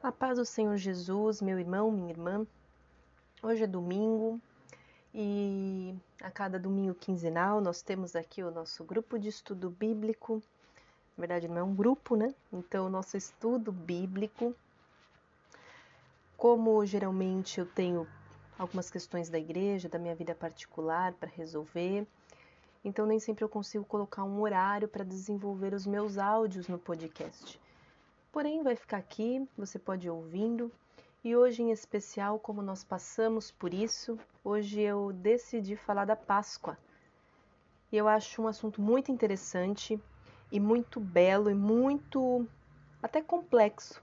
A paz do Senhor Jesus, meu irmão, minha irmã. Hoje é domingo e a cada domingo quinzenal nós temos aqui o nosso grupo de estudo bíblico. Na verdade, não é um grupo, né? Então, o nosso estudo bíblico. Como geralmente eu tenho algumas questões da igreja, da minha vida particular para resolver, então nem sempre eu consigo colocar um horário para desenvolver os meus áudios no podcast porém vai ficar aqui, você pode ir ouvindo. E hoje em especial, como nós passamos por isso, hoje eu decidi falar da Páscoa. E eu acho um assunto muito interessante e muito belo e muito até complexo,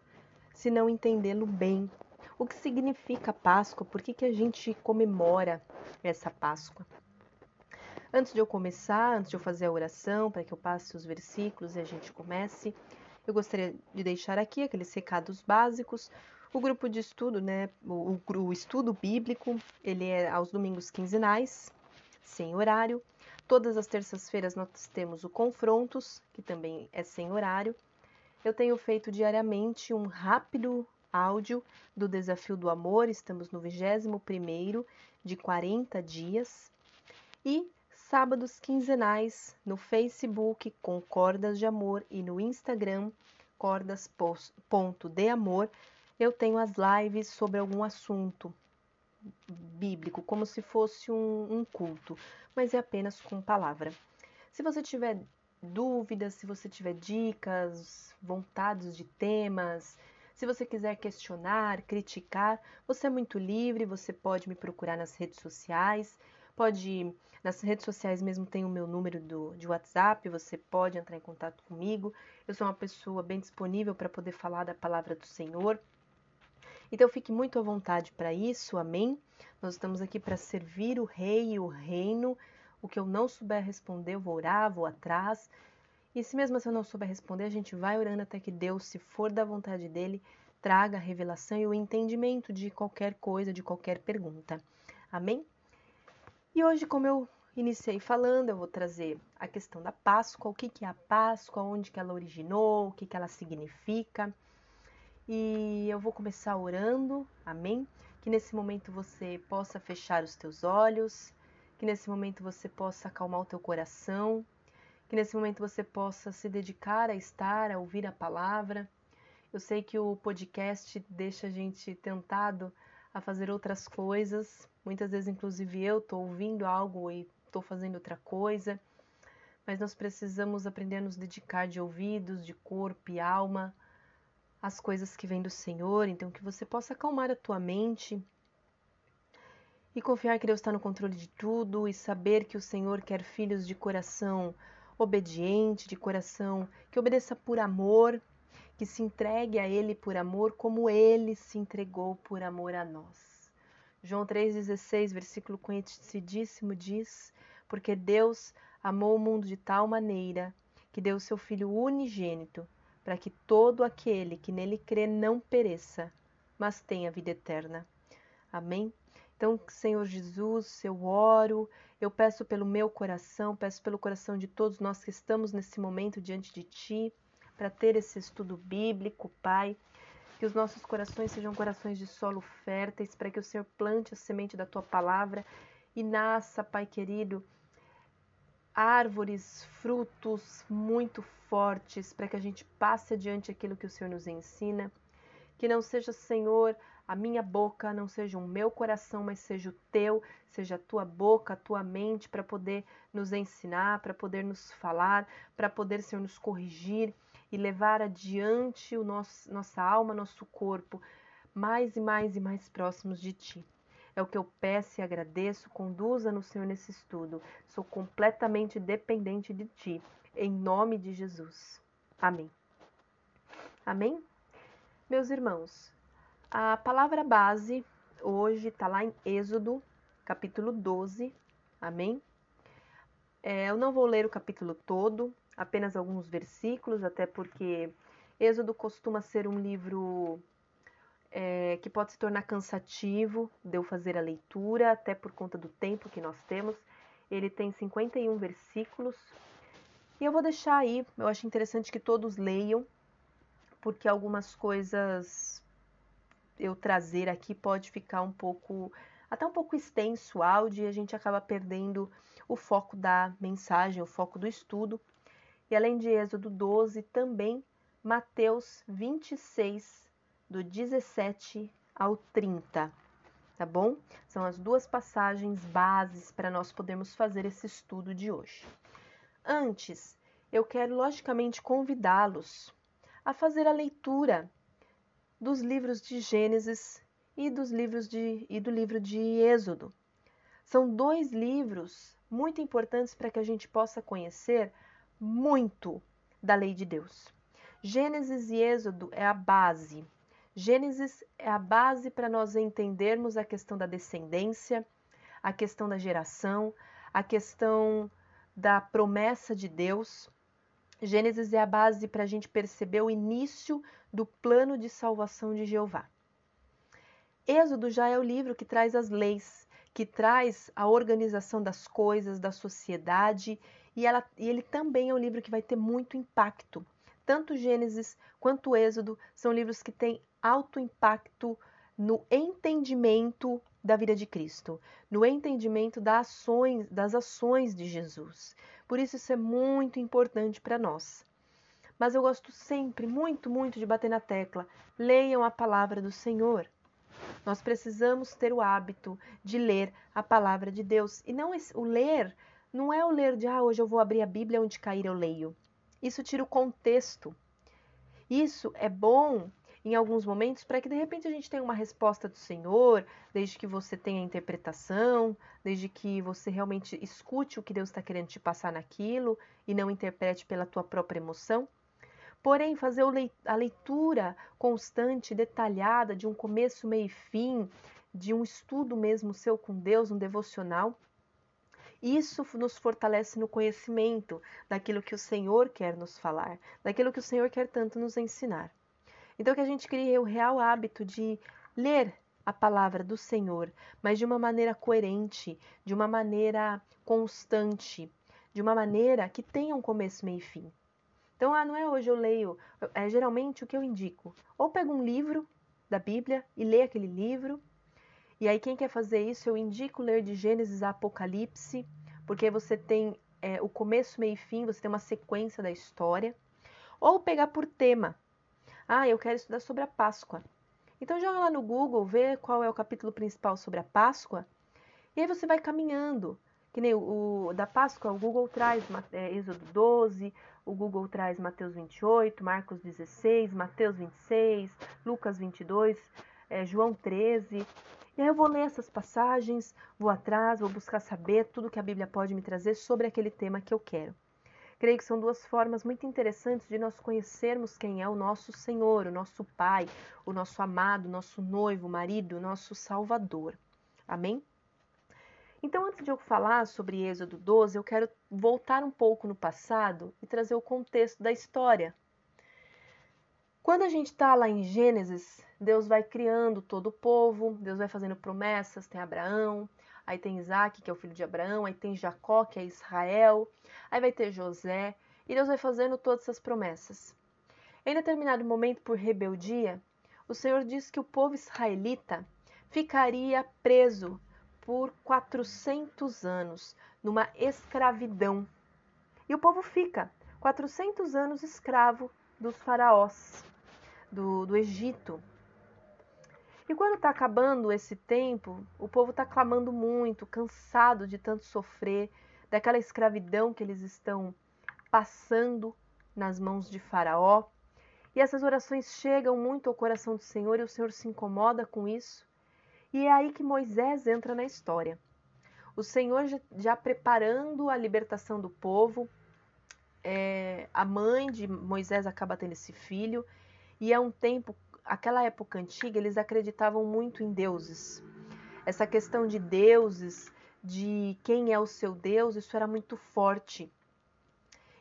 se não entendê-lo bem. O que significa Páscoa? Por que, que a gente comemora essa Páscoa? Antes de eu começar, antes de eu fazer a oração, para que eu passe os versículos e a gente comece, eu gostaria de deixar aqui aqueles recados básicos. O grupo de estudo, né, o, o estudo bíblico, ele é aos domingos quinzenais, sem horário. Todas as terças-feiras nós temos o Confrontos, que também é sem horário. Eu tenho feito diariamente um rápido áudio do Desafio do Amor, estamos no 21º de 40 dias. E sábados quinzenais no Facebook com Cordas de Amor e no Instagram cordas.deamor eu tenho as lives sobre algum assunto bíblico, como se fosse um, um culto, mas é apenas com palavra. Se você tiver dúvidas, se você tiver dicas, vontades de temas, se você quiser questionar, criticar, você é muito livre, você pode me procurar nas redes sociais. Pode, nas redes sociais mesmo tem o meu número do, de WhatsApp, você pode entrar em contato comigo. Eu sou uma pessoa bem disponível para poder falar da palavra do Senhor. Então fique muito à vontade para isso, amém? Nós estamos aqui para servir o rei e o reino. O que eu não souber responder, eu vou orar, vou atrás. E se mesmo assim eu não souber responder, a gente vai orando até que Deus, se for da vontade dele, traga a revelação e o entendimento de qualquer coisa, de qualquer pergunta. Amém? E hoje, como eu iniciei falando, eu vou trazer a questão da Páscoa, o que, é a Páscoa, onde que ela originou, o que, que ela significa. E eu vou começar orando, amém? Que nesse momento você possa fechar os teus olhos, que nesse momento você possa acalmar o teu coração, que nesse momento você possa se dedicar a estar, a ouvir a palavra. Eu sei que o podcast deixa a gente tentado a fazer outras coisas, Muitas vezes, inclusive, eu estou ouvindo algo e estou fazendo outra coisa, mas nós precisamos aprender a nos dedicar de ouvidos, de corpo e alma às coisas que vêm do Senhor. Então, que você possa acalmar a tua mente e confiar que Deus está no controle de tudo e saber que o Senhor quer filhos de coração obediente, de coração que obedeça por amor, que se entregue a Ele por amor, como Ele se entregou por amor a nós. João 3,16, versículo conhecidíssimo, diz: Porque Deus amou o mundo de tal maneira que deu o seu Filho unigênito, para que todo aquele que nele crê não pereça, mas tenha vida eterna. Amém? Então, Senhor Jesus, eu oro, eu peço pelo meu coração, peço pelo coração de todos nós que estamos nesse momento diante de Ti, para ter esse estudo bíblico, Pai que os nossos corações sejam corações de solo férteis, para que o Senhor plante a semente da tua palavra e nasça, Pai querido, árvores, frutos muito fortes, para que a gente passe adiante aquilo que o Senhor nos ensina. Que não seja, Senhor, a minha boca, não seja o meu coração, mas seja o teu, seja a tua boca, a tua mente, para poder nos ensinar, para poder nos falar, para poder, Senhor, nos corrigir e levar adiante o nosso, nossa alma, nosso corpo, mais e mais e mais próximos de Ti. É o que eu peço e agradeço. Conduza-nos, Senhor, nesse estudo. Sou completamente dependente de Ti. Em nome de Jesus. Amém. Amém? Meus irmãos, a palavra base hoje está lá em Êxodo, capítulo 12. Amém? É, eu não vou ler o capítulo todo, apenas alguns versículos, até porque Êxodo costuma ser um livro é, que pode se tornar cansativo de eu fazer a leitura, até por conta do tempo que nós temos. Ele tem 51 versículos. E eu vou deixar aí, eu acho interessante que todos leiam, porque algumas coisas eu trazer aqui pode ficar um pouco, até um pouco extenso o áudio e a gente acaba perdendo o foco da mensagem, o foco do estudo. E além de Êxodo 12, também Mateus 26, do 17 ao 30, tá bom? São as duas passagens bases para nós podermos fazer esse estudo de hoje. Antes, eu quero logicamente convidá-los a fazer a leitura dos livros de Gênesis e dos livros de e do livro de Êxodo. São dois livros muito importantes para que a gente possa conhecer muito da lei de Deus. Gênesis e Êxodo é a base. Gênesis é a base para nós entendermos a questão da descendência, a questão da geração, a questão da promessa de Deus. Gênesis é a base para a gente perceber o início do plano de salvação de Jeová. Êxodo já é o livro que traz as leis, que traz a organização das coisas, da sociedade, e, ela, e ele também é um livro que vai ter muito impacto. Tanto Gênesis quanto Êxodo são livros que têm alto impacto no entendimento da vida de Cristo, no entendimento das ações, das ações de Jesus. Por isso isso é muito importante para nós. Mas eu gosto sempre, muito, muito de bater na tecla. Leiam a palavra do Senhor. Nós precisamos ter o hábito de ler a palavra de Deus. E não o ler não é o ler de ah, hoje eu vou abrir a Bíblia onde cair eu leio. Isso tira o contexto. Isso é bom em alguns momentos para que de repente a gente tenha uma resposta do Senhor, desde que você tenha interpretação, desde que você realmente escute o que Deus está querendo te passar naquilo e não interprete pela tua própria emoção. Porém, fazer a leitura constante, detalhada, de um começo, meio e fim, de um estudo mesmo seu com Deus, um devocional, isso nos fortalece no conhecimento daquilo que o Senhor quer nos falar, daquilo que o Senhor quer tanto nos ensinar. Então, que a gente crie o real hábito de ler a palavra do Senhor, mas de uma maneira coerente, de uma maneira constante, de uma maneira que tenha um começo, meio e fim. Então, ah, não é hoje eu leio, é geralmente o que eu indico. Ou pego um livro da Bíblia e leio aquele livro. E aí, quem quer fazer isso, eu indico ler de Gênesis a Apocalipse, porque você tem é, o começo, meio e fim, você tem uma sequência da história. Ou pegar por tema. Ah, eu quero estudar sobre a Páscoa. Então joga lá no Google, vê qual é o capítulo principal sobre a Páscoa, e aí você vai caminhando. Que nem o, o da Páscoa, o Google traz é, Êxodo 12, o Google traz Mateus 28, Marcos 16, Mateus 26, Lucas 22, é, João 13. E aí eu vou ler essas passagens, vou atrás, vou buscar saber tudo que a Bíblia pode me trazer sobre aquele tema que eu quero. Creio que são duas formas muito interessantes de nós conhecermos quem é o nosso Senhor, o nosso Pai, o nosso amado, nosso noivo, marido, nosso Salvador. Amém? Então, antes de eu falar sobre Êxodo 12, eu quero voltar um pouco no passado e trazer o contexto da história. Quando a gente está lá em Gênesis, Deus vai criando todo o povo, Deus vai fazendo promessas, tem Abraão, aí tem Isaac, que é o filho de Abraão, aí tem Jacó, que é Israel, aí vai ter José, e Deus vai fazendo todas essas promessas. Em determinado momento, por rebeldia, o Senhor disse que o povo israelita ficaria preso por 400 anos numa escravidão. E o povo fica 400 anos escravo dos faraós do, do Egito. E quando está acabando esse tempo, o povo está clamando muito, cansado de tanto sofrer, daquela escravidão que eles estão passando nas mãos de Faraó. E essas orações chegam muito ao coração do Senhor e o Senhor se incomoda com isso. E é aí que Moisés entra na história. O Senhor já, preparando a libertação do povo, é, a mãe de Moisés acaba tendo esse filho, e é um tempo aquela época antiga, eles acreditavam muito em deuses. Essa questão de deuses, de quem é o seu Deus, isso era muito forte.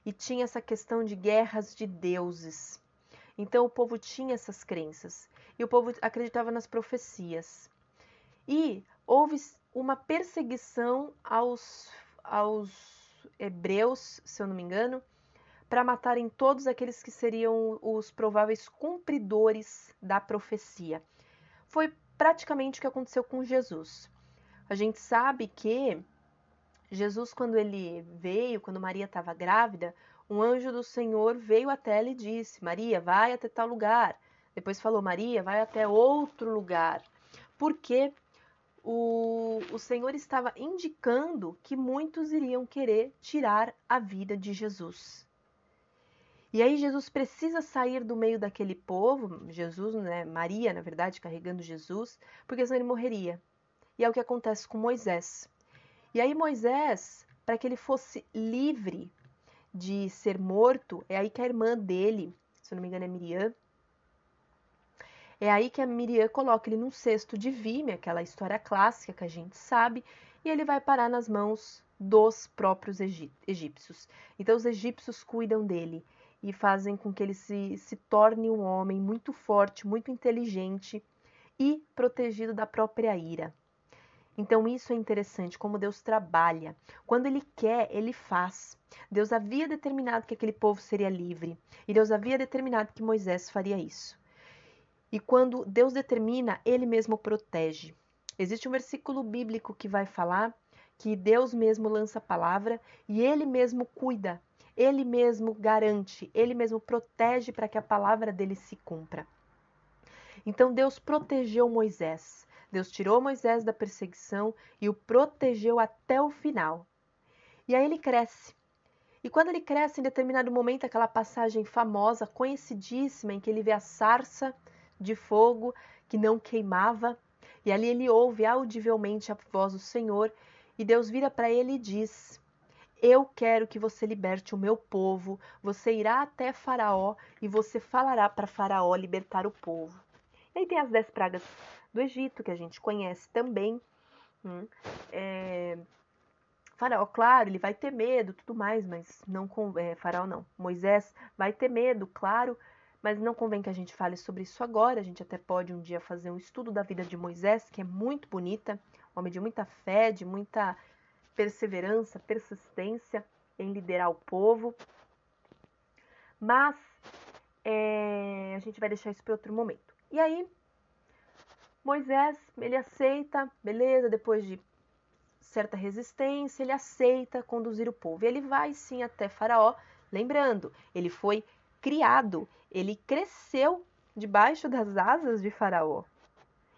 E tinha essa questão de guerras de deuses. Então o povo tinha essas crenças. E o povo acreditava nas profecias. E houve uma perseguição aos, aos hebreus, se eu não me engano, para matarem todos aqueles que seriam os prováveis cumpridores da profecia. foi praticamente o que aconteceu com Jesus. A gente sabe que Jesus, quando ele veio, quando Maria estava grávida, um anjo do Senhor veio até ela e disse: Maria, vai até tal lugar. Depois falou: Maria, vai até outro lugar. Porque o, o Senhor estava indicando que muitos iriam querer tirar a vida de Jesus. E aí Jesus precisa sair do meio daquele povo, Jesus, né, Maria, na verdade, carregando Jesus, porque senão ele morreria. E é o que acontece com Moisés. E aí Moisés, para que ele fosse livre de ser morto, é aí que a irmã dele, se eu não me engano é Miriam, é aí que a Miriam coloca ele num cesto de vime, aquela história clássica que a gente sabe, e ele vai parar nas mãos dos próprios egípcios. Então os egípcios cuidam dele e fazem com que ele se, se torne um homem muito forte, muito inteligente e protegido da própria ira. Então isso é interessante, como Deus trabalha. Quando Ele quer, Ele faz. Deus havia determinado que aquele povo seria livre e Deus havia determinado que Moisés faria isso. E quando Deus determina, Ele mesmo protege. Existe um versículo bíblico que vai falar que Deus mesmo lança a palavra e Ele mesmo cuida, Ele mesmo garante, Ele mesmo protege para que a palavra dele se cumpra. Então Deus protegeu Moisés. Deus tirou Moisés da perseguição e o protegeu até o final. E aí ele cresce. E quando ele cresce, em determinado momento, aquela passagem famosa, conhecidíssima, em que ele vê a sarça de fogo que não queimava, e ali ele ouve audivelmente a voz do Senhor, e Deus vira para ele e diz: Eu quero que você liberte o meu povo. Você irá até Faraó e você falará para Faraó libertar o povo. E aí tem as dez pragas do Egito, que a gente conhece também. Hum, é, faraó, claro, ele vai ter medo, tudo mais, mas não é, Faraó não. Moisés vai ter medo, claro, mas não convém que a gente fale sobre isso agora. A gente até pode um dia fazer um estudo da vida de Moisés, que é muito bonita, homem de muita fé, de muita perseverança, persistência em liderar o povo. Mas é, a gente vai deixar isso para outro momento. E aí, Moisés, ele aceita, beleza, depois de certa resistência, ele aceita conduzir o povo. E ele vai sim até Faraó, lembrando, ele foi criado, ele cresceu debaixo das asas de Faraó.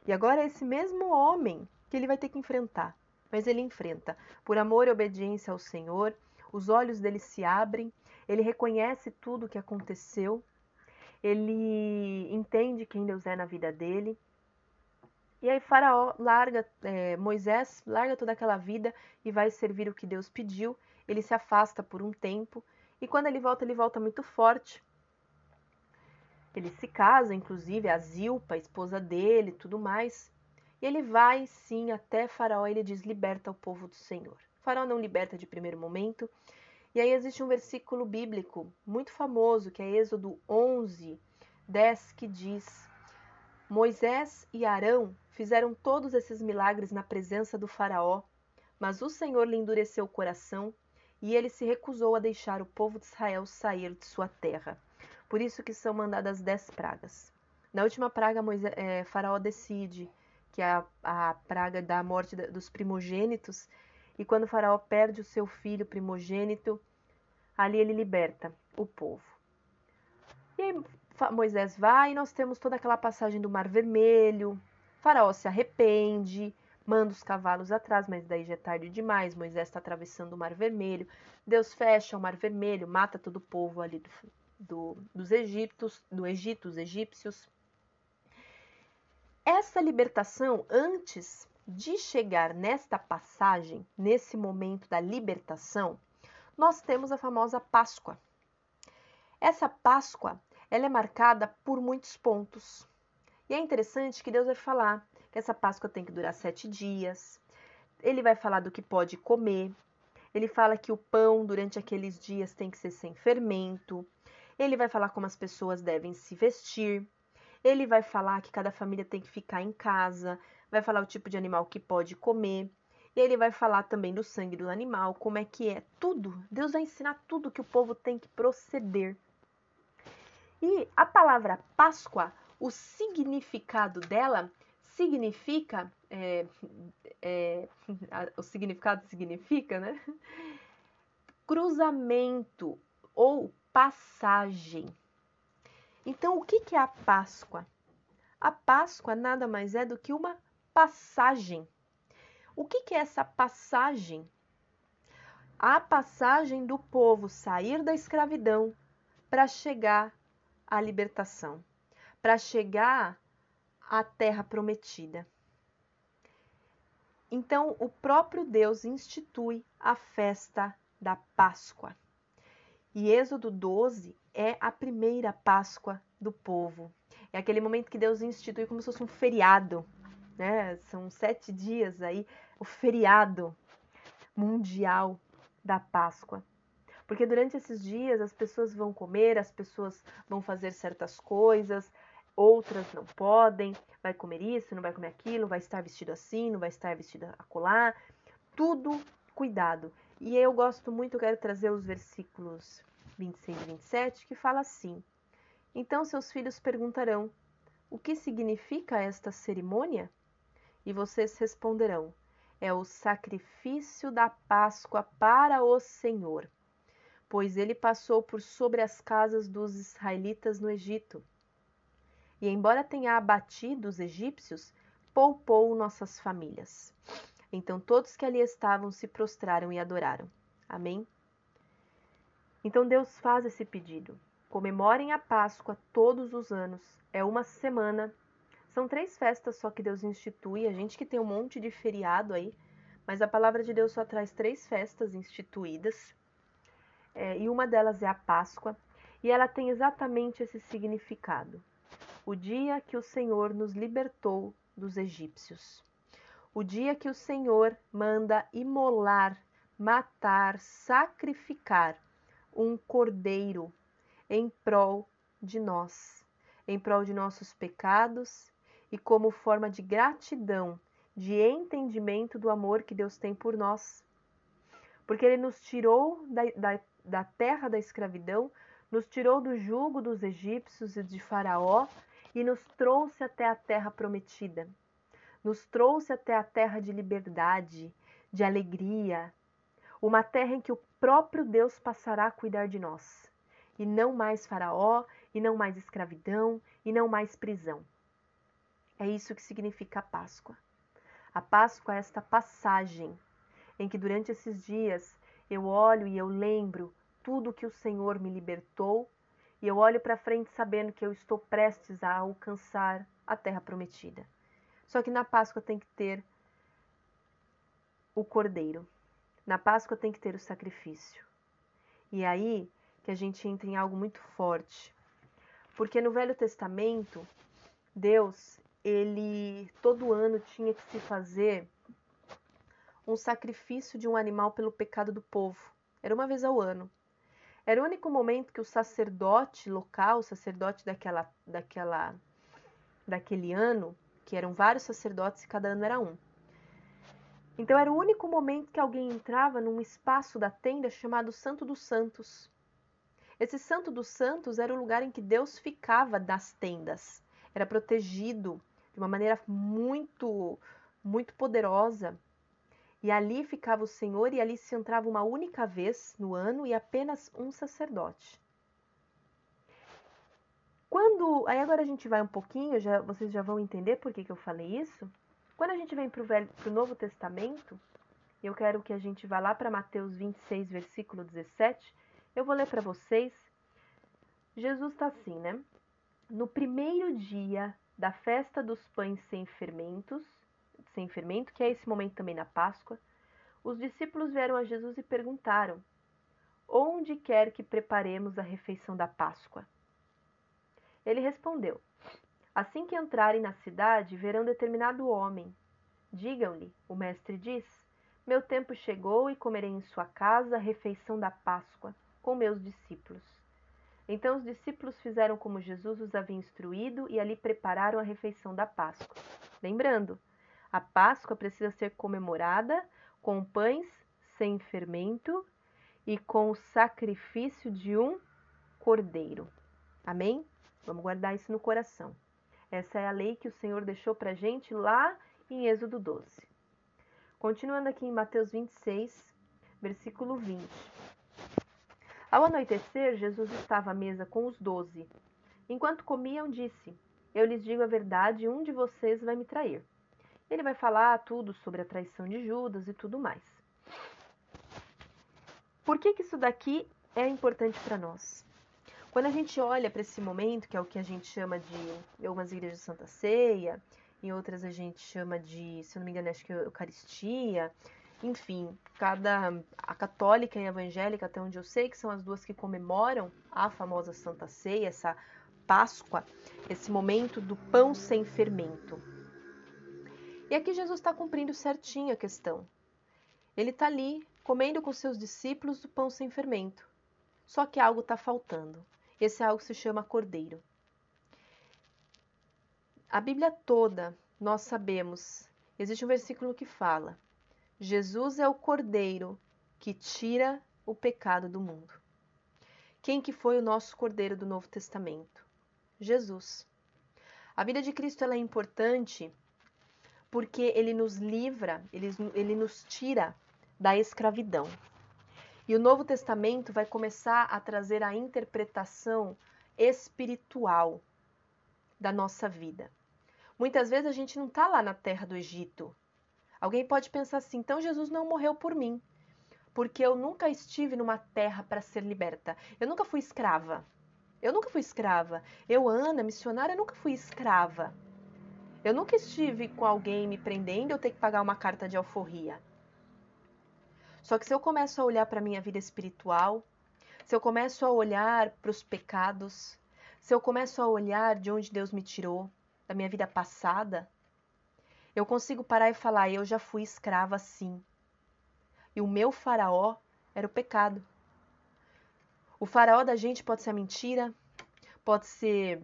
E agora é esse mesmo homem que ele vai ter que enfrentar. Mas ele enfrenta por amor e obediência ao Senhor, os olhos dele se abrem, ele reconhece tudo o que aconteceu, ele entende quem Deus é na vida dele e aí Faraó larga, é, Moisés larga toda aquela vida e vai servir o que Deus pediu. Ele se afasta por um tempo e quando ele volta, ele volta muito forte. Ele se casa, inclusive, a Zilpa, a esposa dele, tudo mais. Ele vai sim até Faraó e ele diz: liberta o povo do Senhor. Faraó não liberta de primeiro momento. E aí existe um versículo bíblico muito famoso, que é Êxodo 11, 10, que diz: Moisés e Arão fizeram todos esses milagres na presença do Faraó, mas o Senhor lhe endureceu o coração e ele se recusou a deixar o povo de Israel sair de sua terra. Por isso que são mandadas dez pragas. Na última praga, Moisés, é, Faraó decide que é a, a praga da morte dos primogênitos, e quando Faraó perde o seu filho primogênito, ali ele liberta o povo. E aí Moisés vai e nós temos toda aquela passagem do Mar Vermelho. Faraó se arrepende, manda os cavalos atrás, mas daí já é tarde demais. Moisés está atravessando o Mar Vermelho. Deus fecha o Mar Vermelho, mata todo o povo ali do, do, dos Egiptos, do Egito, os egípcios. Essa libertação, antes de chegar nesta passagem, nesse momento da libertação, nós temos a famosa Páscoa. Essa Páscoa ela é marcada por muitos pontos. E é interessante que Deus vai falar que essa Páscoa tem que durar sete dias. Ele vai falar do que pode comer. Ele fala que o pão durante aqueles dias tem que ser sem fermento. Ele vai falar como as pessoas devem se vestir. Ele vai falar que cada família tem que ficar em casa. Vai falar o tipo de animal que pode comer. E ele vai falar também do sangue do animal, como é que é. Tudo. Deus vai ensinar tudo que o povo tem que proceder. E a palavra Páscoa, o significado dela significa, é, é, o significado significa, né? Cruzamento ou passagem. Então, o que é a Páscoa? A Páscoa nada mais é do que uma passagem. O que é essa passagem? A passagem do povo sair da escravidão para chegar à libertação, para chegar à terra prometida. Então, o próprio Deus institui a festa da Páscoa. E Êxodo 12 é a primeira Páscoa do povo. É aquele momento que Deus institui como se fosse um feriado, né? São sete dias aí, o feriado mundial da Páscoa. Porque durante esses dias as pessoas vão comer, as pessoas vão fazer certas coisas, outras não podem, vai comer isso, não vai comer aquilo, vai estar vestido assim, não vai estar vestido acolá, tudo cuidado. E eu gosto muito, eu quero trazer os versículos 26 e 27, que fala assim: Então seus filhos perguntarão: O que significa esta cerimônia? E vocês responderão: É o sacrifício da Páscoa para o Senhor, pois ele passou por sobre as casas dos israelitas no Egito e, embora tenha abatido os egípcios, poupou nossas famílias. Então todos que ali estavam se prostraram e adoraram. Amém? Então Deus faz esse pedido. Comemorem a Páscoa todos os anos. É uma semana. São três festas só que Deus institui. A gente que tem um monte de feriado aí, mas a palavra de Deus só traz três festas instituídas. É, e uma delas é a Páscoa. E ela tem exatamente esse significado o dia que o Senhor nos libertou dos egípcios. O dia que o Senhor manda imolar, matar, sacrificar um cordeiro em prol de nós, em prol de nossos pecados e como forma de gratidão, de entendimento do amor que Deus tem por nós. Porque Ele nos tirou da, da, da terra da escravidão, nos tirou do jugo dos egípcios e de Faraó e nos trouxe até a terra prometida. Nos trouxe até a terra de liberdade, de alegria, uma terra em que o próprio Deus passará a cuidar de nós, e não mais Faraó, e não mais escravidão, e não mais prisão. É isso que significa a Páscoa. A Páscoa é esta passagem em que durante esses dias eu olho e eu lembro tudo que o Senhor me libertou e eu olho para frente sabendo que eu estou prestes a alcançar a terra prometida. Só que na Páscoa tem que ter o cordeiro. Na Páscoa tem que ter o sacrifício. E é aí que a gente entra em algo muito forte. Porque no Velho Testamento, Deus, ele todo ano tinha que se fazer um sacrifício de um animal pelo pecado do povo. Era uma vez ao ano. Era o único momento que o sacerdote local, o sacerdote daquela, daquela, daquele ano, que eram vários sacerdotes e cada ano era um. Então era o único momento que alguém entrava num espaço da tenda chamado Santo dos Santos. Esse Santo dos Santos era o lugar em que Deus ficava das tendas. Era protegido de uma maneira muito, muito poderosa. E ali ficava o Senhor, e ali se entrava uma única vez no ano e apenas um sacerdote. Quando. Aí agora a gente vai um pouquinho, já, vocês já vão entender por que, que eu falei isso. Quando a gente vem para o Novo Testamento, eu quero que a gente vá lá para Mateus 26, versículo 17. Eu vou ler para vocês. Jesus está assim, né? No primeiro dia da festa dos pães sem fermentos, sem fermento, que é esse momento também na Páscoa, os discípulos vieram a Jesus e perguntaram: Onde quer que preparemos a refeição da Páscoa? Ele respondeu: Assim que entrarem na cidade, verão determinado homem. Digam-lhe: O mestre diz: Meu tempo chegou e comerei em sua casa a refeição da Páscoa com meus discípulos. Então os discípulos fizeram como Jesus os havia instruído e ali prepararam a refeição da Páscoa. Lembrando, a Páscoa precisa ser comemorada com pães sem fermento e com o sacrifício de um cordeiro. Amém? Vamos guardar isso no coração. Essa é a lei que o Senhor deixou para gente lá em Êxodo 12. Continuando aqui em Mateus 26, versículo 20. Ao anoitecer, Jesus estava à mesa com os doze. Enquanto comiam, disse: Eu lhes digo a verdade, um de vocês vai me trair. Ele vai falar tudo sobre a traição de Judas e tudo mais. Por que, que isso daqui é importante para nós? Quando a gente olha para esse momento, que é o que a gente chama de, algumas igrejas de Santa Ceia, em outras a gente chama de, se eu não me engano, acho que é Eucaristia, enfim, cada a católica e a evangélica, até onde eu sei, que são as duas que comemoram a famosa Santa Ceia, essa Páscoa, esse momento do pão sem fermento. E aqui Jesus está cumprindo certinho a questão. Ele está ali comendo com seus discípulos o pão sem fermento. Só que algo está faltando. Esse algo se chama cordeiro. A Bíblia toda nós sabemos, existe um versículo que fala: Jesus é o cordeiro que tira o pecado do mundo. Quem que foi o nosso cordeiro do Novo Testamento? Jesus. A vida de Cristo é importante porque ele nos livra, ele, ele nos tira da escravidão. E o Novo Testamento vai começar a trazer a interpretação espiritual da nossa vida. Muitas vezes a gente não está lá na terra do Egito. Alguém pode pensar assim: então Jesus não morreu por mim, porque eu nunca estive numa terra para ser liberta. Eu nunca fui escrava. Eu nunca fui escrava. Eu, Ana, missionária, nunca fui escrava. Eu nunca estive com alguém me prendendo, eu ter que pagar uma carta de alforria. Só que se eu começo a olhar para a minha vida espiritual, se eu começo a olhar para os pecados, se eu começo a olhar de onde Deus me tirou, da minha vida passada, eu consigo parar e falar: eu já fui escrava sim. E o meu faraó era o pecado. O faraó da gente pode ser a mentira, pode ser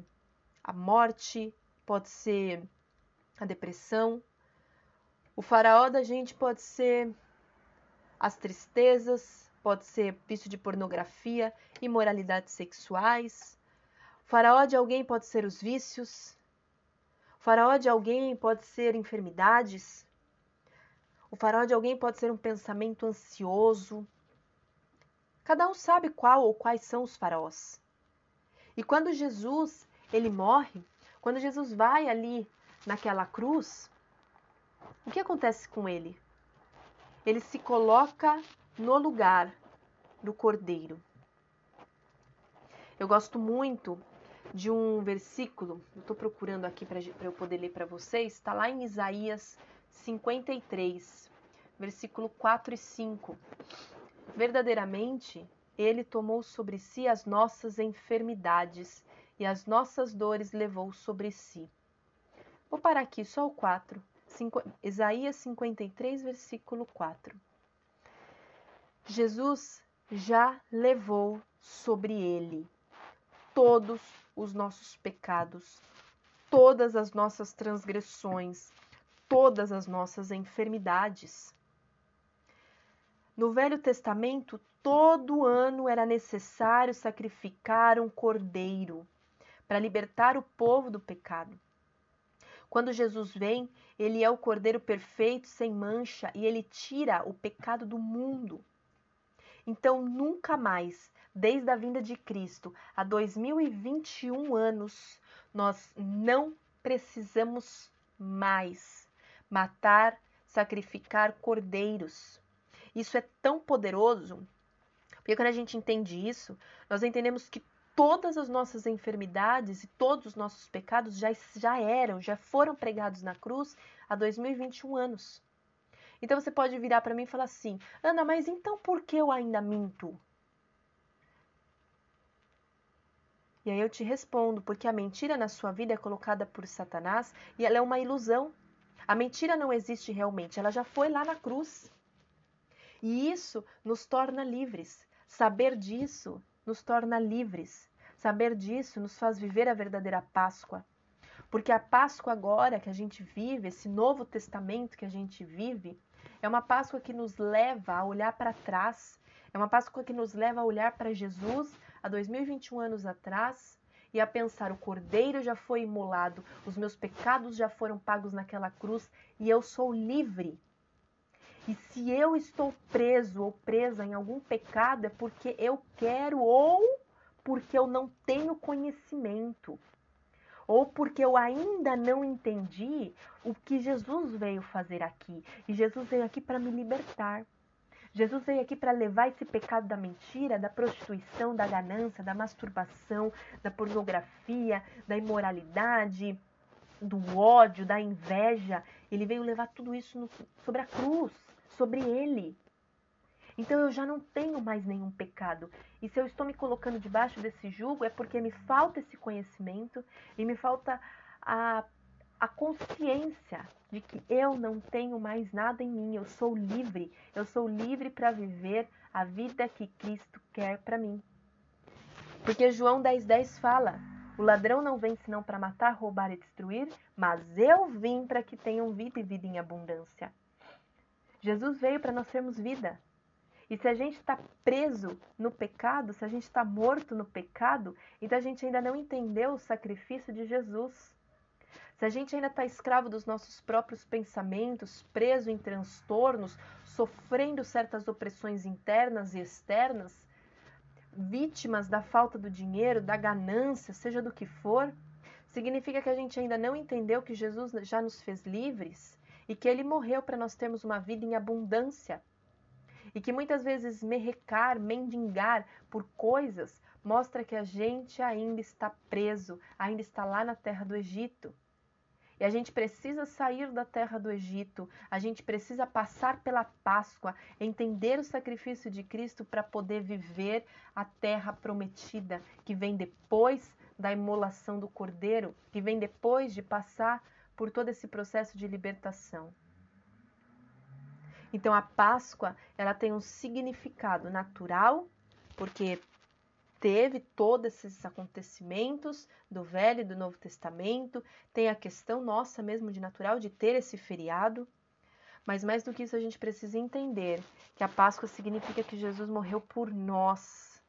a morte, pode ser a depressão. O faraó da gente pode ser as tristezas, pode ser vício de pornografia, imoralidades sexuais. O faraó de alguém pode ser os vícios. O faraó de alguém pode ser enfermidades. O faraó de alguém pode ser um pensamento ansioso. Cada um sabe qual ou quais são os faraós. E quando Jesus, ele morre, quando Jesus vai ali naquela cruz, o que acontece com ele? Ele se coloca no lugar do cordeiro. Eu gosto muito de um versículo, eu estou procurando aqui para eu poder ler para vocês, está lá em Isaías 53, versículo 4 e 5. Verdadeiramente, ele tomou sobre si as nossas enfermidades e as nossas dores levou sobre si. Vou parar aqui só o 4. Cinco, Isaías 53, versículo 4. Jesus já levou sobre ele todos os nossos pecados, todas as nossas transgressões, todas as nossas enfermidades. No Velho Testamento, todo ano era necessário sacrificar um cordeiro para libertar o povo do pecado. Quando Jesus vem, ele é o Cordeiro perfeito, sem mancha, e ele tira o pecado do mundo. Então, nunca mais, desde a vinda de Cristo, há 2021 anos, nós não precisamos mais matar, sacrificar cordeiros. Isso é tão poderoso, porque quando a gente entende isso, nós entendemos que todas as nossas enfermidades e todos os nossos pecados já, já eram, já foram pregados na cruz há 2021 anos. Então você pode virar para mim e falar assim: Ana, mas então por que eu ainda minto? E aí eu te respondo, porque a mentira na sua vida é colocada por Satanás e ela é uma ilusão. A mentira não existe realmente, ela já foi lá na cruz. E isso nos torna livres. Saber disso nos torna livres. Saber disso nos faz viver a verdadeira Páscoa. Porque a Páscoa agora que a gente vive, esse novo testamento que a gente vive, é uma Páscoa que nos leva a olhar para trás, é uma Páscoa que nos leva a olhar para Jesus há 2021 anos atrás e a pensar: o cordeiro já foi imolado, os meus pecados já foram pagos naquela cruz e eu sou livre. E se eu estou preso ou presa em algum pecado, é porque eu quero ou porque eu não tenho conhecimento, ou porque eu ainda não entendi o que Jesus veio fazer aqui. E Jesus veio aqui para me libertar. Jesus veio aqui para levar esse pecado da mentira, da prostituição, da ganância, da masturbação, da pornografia, da imoralidade, do ódio, da inveja. Ele veio levar tudo isso no, sobre a cruz, sobre ele. Então eu já não tenho mais nenhum pecado. E se eu estou me colocando debaixo desse jugo, é porque me falta esse conhecimento e me falta a, a consciência de que eu não tenho mais nada em mim. Eu sou livre. Eu sou livre para viver a vida que Cristo quer para mim. Porque João 10,10 10 fala: O ladrão não vem senão para matar, roubar e destruir, mas eu vim para que tenham vida e vida em abundância. Jesus veio para nós termos vida. E se a gente está preso no pecado, se a gente está morto no pecado, então a gente ainda não entendeu o sacrifício de Jesus. Se a gente ainda está escravo dos nossos próprios pensamentos, preso em transtornos, sofrendo certas opressões internas e externas, vítimas da falta do dinheiro, da ganância, seja do que for, significa que a gente ainda não entendeu que Jesus já nos fez livres e que ele morreu para nós termos uma vida em abundância e que muitas vezes merrecar, mendigar por coisas mostra que a gente ainda está preso, ainda está lá na terra do Egito. E a gente precisa sair da terra do Egito, a gente precisa passar pela Páscoa, entender o sacrifício de Cristo para poder viver a terra prometida, que vem depois da imolação do cordeiro, que vem depois de passar por todo esse processo de libertação. Então a Páscoa, ela tem um significado natural, porque teve todos esses acontecimentos do Velho e do Novo Testamento, tem a questão nossa mesmo de natural de ter esse feriado, mas mais do que isso a gente precisa entender que a Páscoa significa que Jesus morreu por nós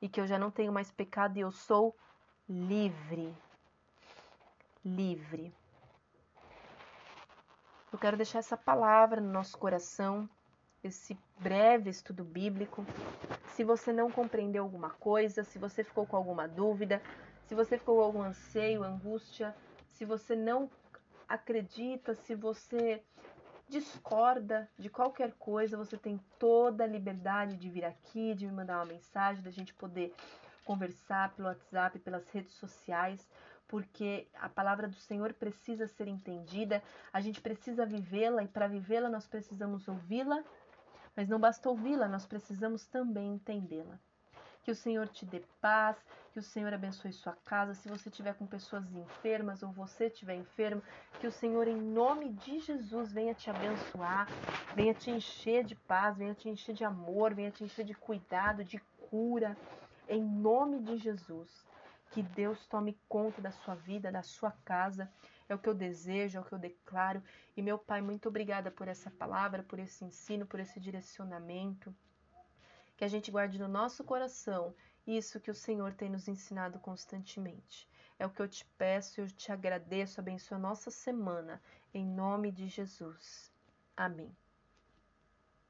e que eu já não tenho mais pecado e eu sou livre. Livre. Eu quero deixar essa palavra no nosso coração, esse breve estudo bíblico. Se você não compreendeu alguma coisa, se você ficou com alguma dúvida, se você ficou com algum anseio, angústia, se você não acredita, se você discorda de qualquer coisa, você tem toda a liberdade de vir aqui, de me mandar uma mensagem, da gente poder conversar pelo WhatsApp, pelas redes sociais porque a palavra do Senhor precisa ser entendida, a gente precisa vivê-la e para vivê-la nós precisamos ouvi-la, mas não basta ouvi-la, nós precisamos também entendê-la. Que o Senhor te dê paz, que o Senhor abençoe sua casa. Se você tiver com pessoas enfermas ou você estiver enfermo, que o Senhor, em nome de Jesus, venha te abençoar, venha te encher de paz, venha te encher de amor, venha te encher de cuidado, de cura, em nome de Jesus. Que Deus tome conta da sua vida, da sua casa. É o que eu desejo, é o que eu declaro. E meu Pai, muito obrigada por essa palavra, por esse ensino, por esse direcionamento. Que a gente guarde no nosso coração isso que o Senhor tem nos ensinado constantemente. É o que eu te peço, eu te agradeço, abençoe a nossa semana, em nome de Jesus. Amém.